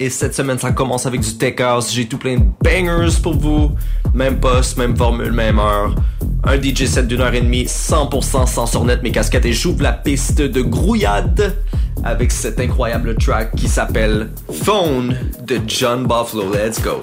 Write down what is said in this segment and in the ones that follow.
Et cette semaine, ça commence avec du tech house. J'ai tout plein de bangers pour vous. Même poste, même formule, même heure. Un DJ set d'une heure et demie, 100% sans sornette mes casquettes. Et j'ouvre la piste de grouillade avec cet incroyable track qui s'appelle Phone de John Buffalo. Let's go.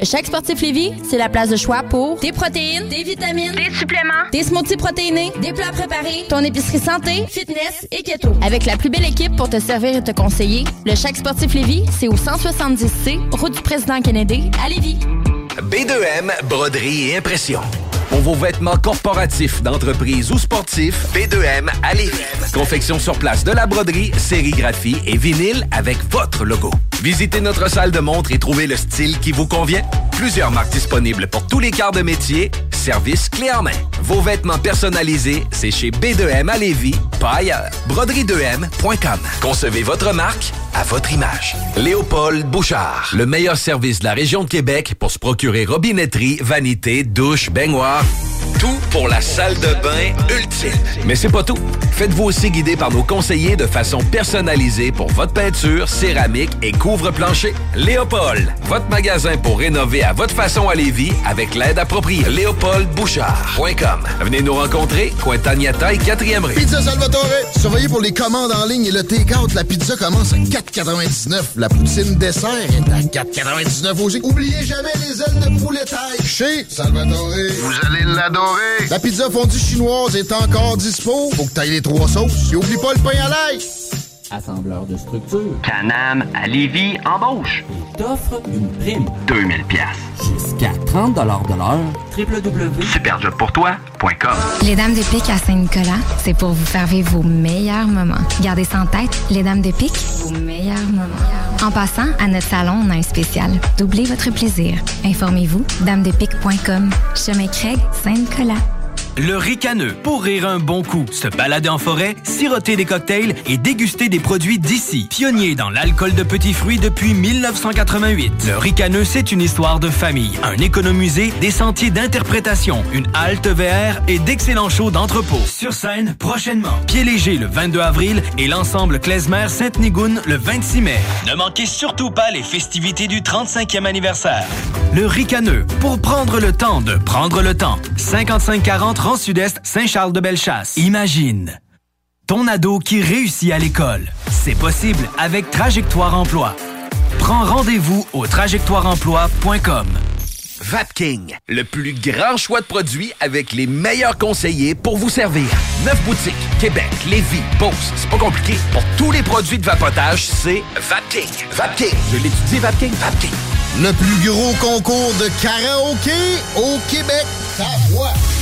Le Chèque Sportif Lévis, c'est la place de choix pour des protéines, des vitamines, des suppléments, des smoothies protéinés, des plats préparés, ton épicerie santé, fitness et keto. Avec la plus belle équipe pour te servir et te conseiller, le Chèque Sportif Lévis, c'est au 170C, route du président Kennedy, à Lévis. B2M, broderie et impression. Pour vos vêtements corporatifs, d'entreprise ou sportifs, B2M à Lévis. Confection sur place de la broderie, sérigraphie et vinyle avec votre logo. Visitez notre salle de montre et trouvez le style qui vous convient. Plusieurs marques disponibles pour tous les quarts de métier. Service clé en main. Vos vêtements personnalisés, c'est chez B2M à Lévis, pas ailleurs. Broderie2M.com. Concevez votre marque à votre image. Léopold Bouchard. Le meilleur service de la région de Québec pour se procurer robinetterie, vanité, douche, baignoire. Tout pour la salle de bain ultime. Mais c'est pas tout. Faites-vous aussi guider par nos conseillers de façon personnalisée pour votre peinture, céramique et couvre-plancher. Léopold, votre magasin pour rénover à votre façon à Lévis avec l'aide appropriée. LéopoldBouchard.com. Venez nous rencontrer, Cointagnata et 4e rue. Pizza Salvatore. Surveillez pour les commandes en ligne et le take-out. La pizza commence à 4,99. La poutine dessert est à 4,99 aussi. Oubliez jamais les ailes de poulet taille. Chez Salvatore. Vous allez l'adorer. La pizza fondue chinoise est encore dispo. Faut que t'ailles les trois sauces. Et oublie pas le pain à l'ail. Assembleur de structure. Canam à Lévis embauche. T'offre une prime. 2000 pièces. Jusqu'à 30 de l'heure. www.superjobpourtoi.com Les Dames de Pique à Saint-Nicolas, c'est pour vous faire vivre vos meilleurs moments. Gardez ça en tête, les Dames de Pique, vos meilleurs moments. En passant, à notre salon, on a un spécial. Doublez votre plaisir. Informez-vous, damedepique.com. Chemin Craig, Saint-Nicolas. Le ricaneux, pour rire un bon coup, se balader en forêt, siroter des cocktails et déguster des produits d'ici. Pionnier dans l'alcool de petits fruits depuis 1988. Le ricaneux, c'est une histoire de famille, un économusée, des sentiers d'interprétation, une halte VR et d'excellents shows d'entrepôt. Sur scène, prochainement. Pied léger le 22 avril et l'ensemble Klezmer Sainte-Nigoune le 26 mai. Ne manquez surtout pas les festivités du 35e anniversaire. Le ricaneux, pour prendre le temps de prendre le temps. 5540 Sud-Est, Saint-Charles-de-Bellechasse. Imagine. Ton ado qui réussit à l'école. C'est possible avec Trajectoire Emploi. Prends rendez-vous au trajectoireemploi.com. Vapking, le plus grand choix de produits avec les meilleurs conseillers pour vous servir. Neuf boutiques, Québec, Lévis, Beauce. C'est pas compliqué. Pour tous les produits de vapotage, c'est Vapking. Vapking. Je l'étudie, Vapking. Vapking. Le plus gros concours de karaoké au Québec. Ta voix.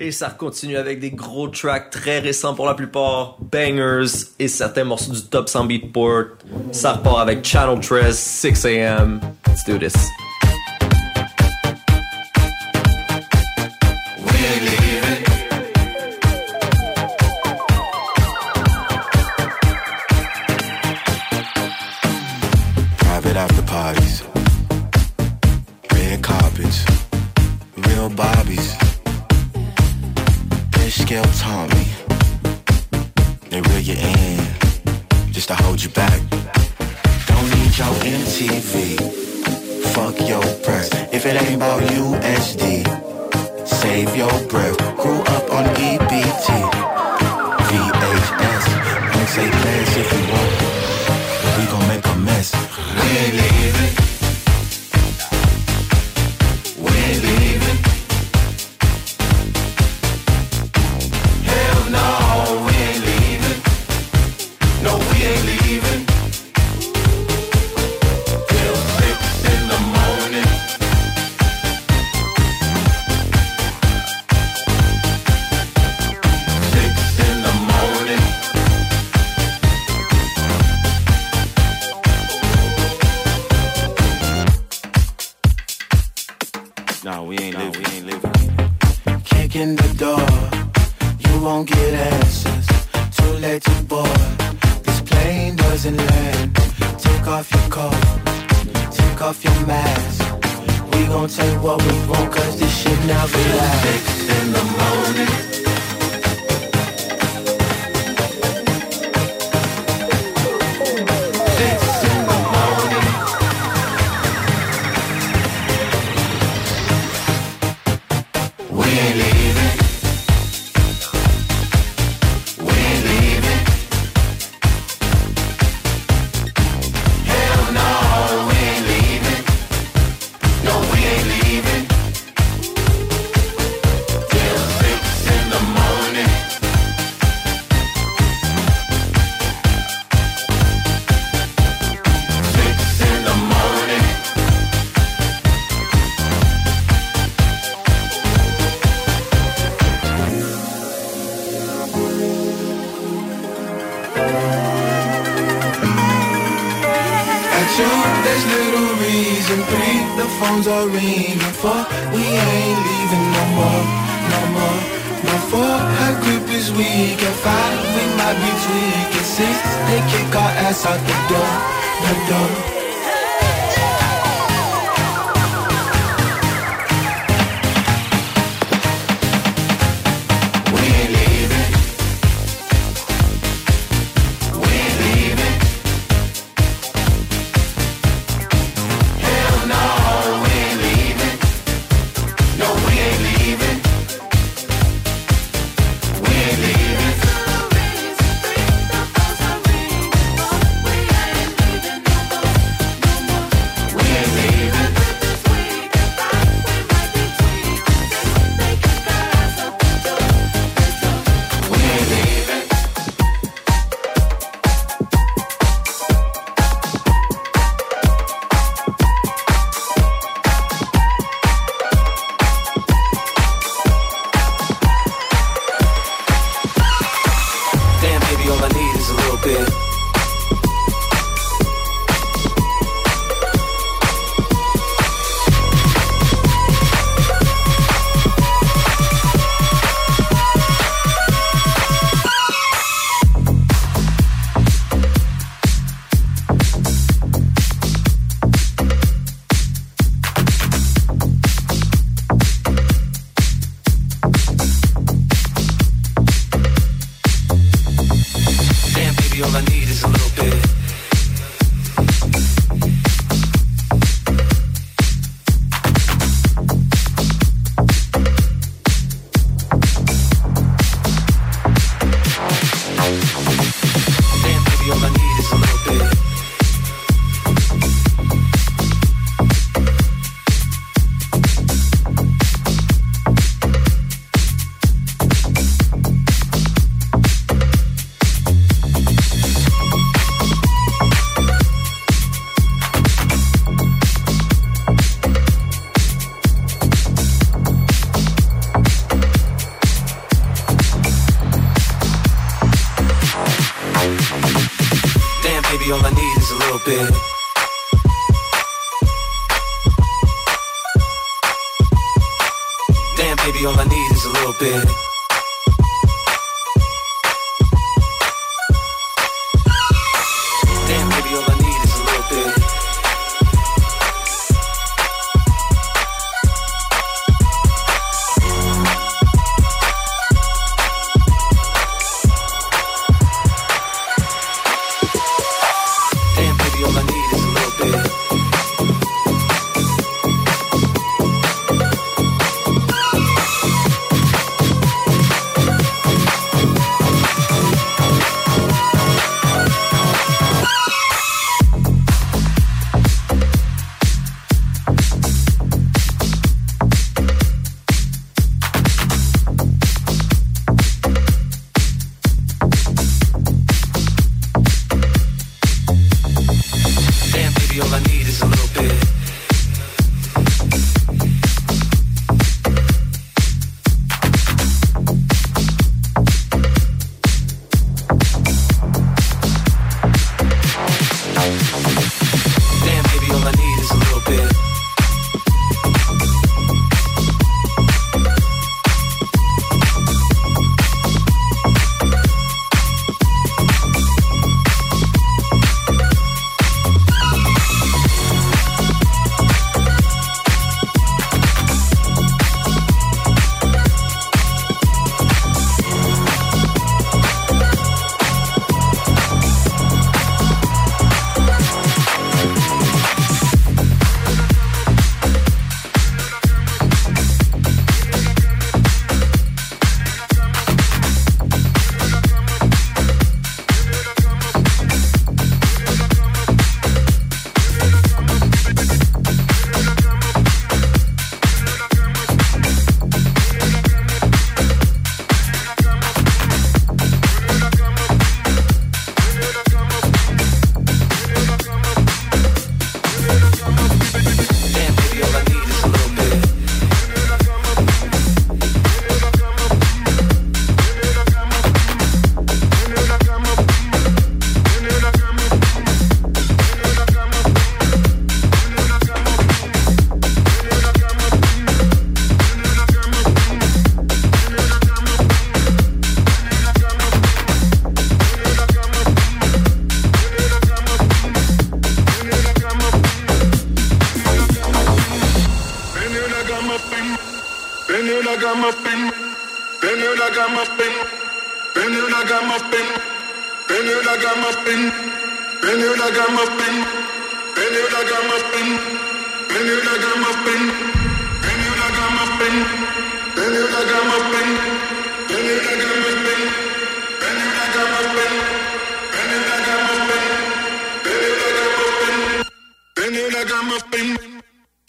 Et ça continue avec des gros tracks très récents pour la plupart, bangers et certains morceaux du top 100 beatport. Ça repart avec Channel 13, 6 a.m. Let's do this. season three, the phones are ringing four. We ain't leaving no more, no more. No four, her grip is weak. At five, we might be tweaking. Six, they kick our ass out the door, the door.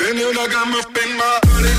Then you know I got my thing, my body.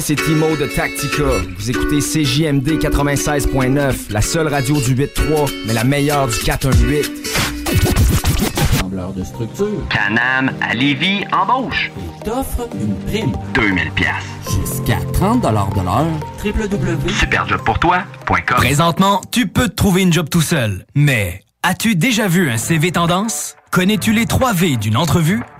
C'est Timo de Tactica. Vous écoutez CJMD 96.9, la seule radio du 8.3, mais la meilleure du 418. Assembleur de structure. Canam à Lévis embauche. T'offre une prime. 2000 pièces. Jusqu'à 30 de l'heure. www.superjobpourtoi.com Présentement, tu peux te trouver une job tout seul. Mais as-tu déjà vu un CV tendance? Connais-tu les 3 V d'une entrevue?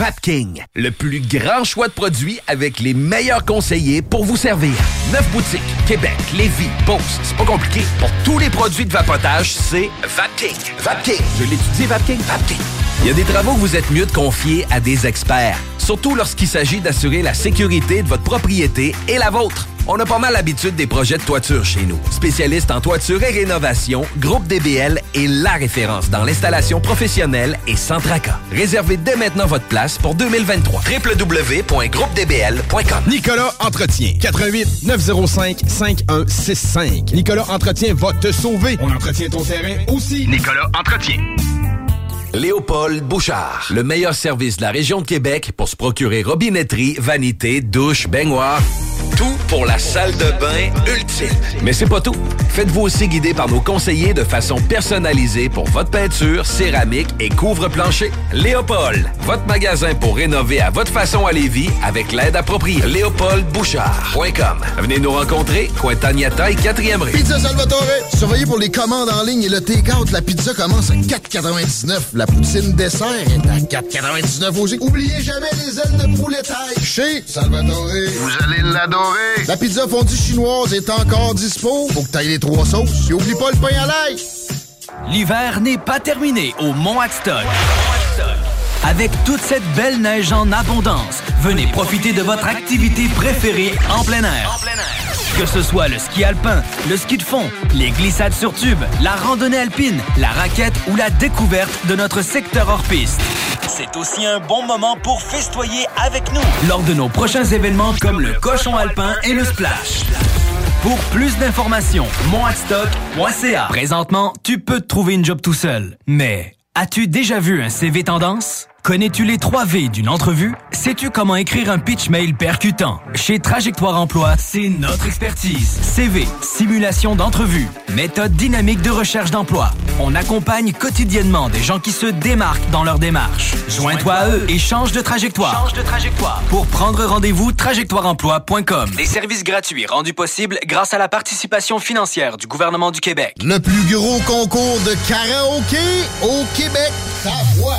Vapking, le plus grand choix de produits avec les meilleurs conseillers pour vous servir. Neuf boutiques, Québec, Lévis, Beauce, c'est pas compliqué. Pour tous les produits de vapotage, c'est Vapking. Vapking, je l'étudie, Vapking, Vapking. Il y a des travaux que vous êtes mieux de confier à des experts, surtout lorsqu'il s'agit d'assurer la sécurité de votre propriété et la vôtre. On a pas mal l'habitude des projets de toiture chez nous. Spécialiste en toiture et rénovation, Groupe DBL est la référence dans l'installation professionnelle et sans tracas. Réservez dès maintenant votre place pour 2023. www.groupedbl.com Nicolas Entretien. 88 905 5165. Nicolas Entretien va te sauver. On entretient ton terrain aussi. Nicolas Entretien. Léopold Bouchard. Le meilleur service de la région de Québec pour se procurer robinetterie, vanité, douche, baignoire. Tout pour la salle de bain ultime. Mais c'est pas tout. Faites-vous aussi guider par nos conseillers de façon personnalisée pour votre peinture, céramique et couvre-plancher. Léopold, votre magasin pour rénover à votre façon à Lévis avec l'aide appropriée. LéopoldBouchard.com. Venez nous rencontrer, Cointagnata et 4e rue. Pizza Salvatore. Surveillez pour les commandes en ligne et le take-out. La pizza commence à 4,99. La poutine dessert est à 4,99 aussi. Oubliez jamais les ailes de poulet taille. Chez Salvatore. Vous allez l'adorer. La pizza fondue chinoise est encore dispo. Faut que t'ailles les trois sauces. Et oublie pas le pain à l'ail. L'hiver n'est pas terminé au Mont Axton. Avec toute cette belle neige en abondance, venez profiter de votre activité préférée en plein air. Que ce soit le ski alpin, le ski de fond, les glissades sur tube, la randonnée alpine, la raquette ou la découverte de notre secteur hors piste. c'est aussi un bon moment pour festoyer avec nous lors de nos prochains événements comme le Cochon Alpin et le Splash. Pour plus d'informations, monadstock.ca. Présentement, tu peux te trouver une job tout seul. Mais as-tu déjà vu un CV tendance? Connais-tu les 3 V d'une entrevue? Sais-tu comment écrire un pitch mail percutant? Chez Trajectoire Emploi, c'est notre expertise. CV, simulation d'entrevue, méthode dynamique de recherche d'emploi. On accompagne quotidiennement des gens qui se démarquent dans leur démarche. Joins-toi à eux et change de trajectoire. Change de trajectoire. Pour prendre rendez-vous, trajectoireemploi.com. Des services gratuits rendus possibles grâce à la participation financière du gouvernement du Québec. Le plus gros concours de karaoké au Québec. Ta voix.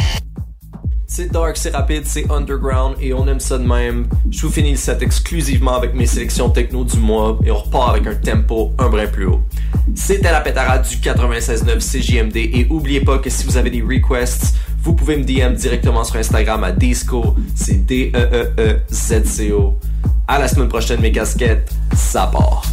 C'est dark, c'est rapide, c'est underground et on aime ça de même. Je vous finis le set exclusivement avec mes sélections techno du mois et on repart avec un tempo un brin plus haut. C'était la pétarade du 96.9 CJMD et oubliez pas que si vous avez des requests, vous pouvez me DM directement sur Instagram à Disco, c'est D-E-E-E-Z-C-O. À la semaine prochaine mes casquettes, ça part.